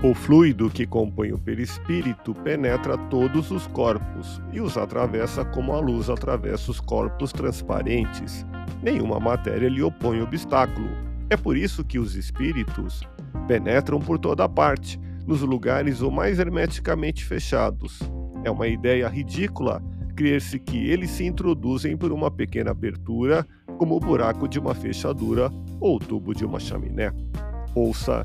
O fluido que compõe o perispírito penetra todos os corpos e os atravessa como a luz atravessa os corpos transparentes. Nenhuma matéria lhe opõe obstáculo. É por isso que os espíritos penetram por toda parte, nos lugares o mais hermeticamente fechados. É uma ideia ridícula crer-se que eles se introduzem por uma pequena abertura, como o buraco de uma fechadura ou o tubo de uma chaminé. Ouça